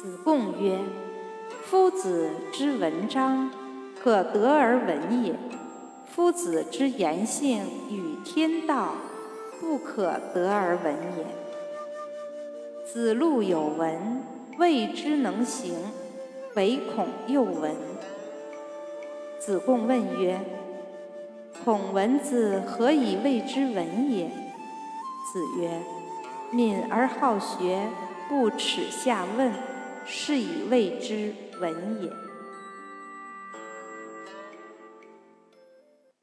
子贡曰：“夫子之文章，可得而闻也；夫子之言性与天道，不可得而闻也。”子路有闻，未之能行，唯恐又闻。子贡问曰：“孔文子何以谓之文也？”子曰：“敏而好学，不耻下问。”是以谓之文也。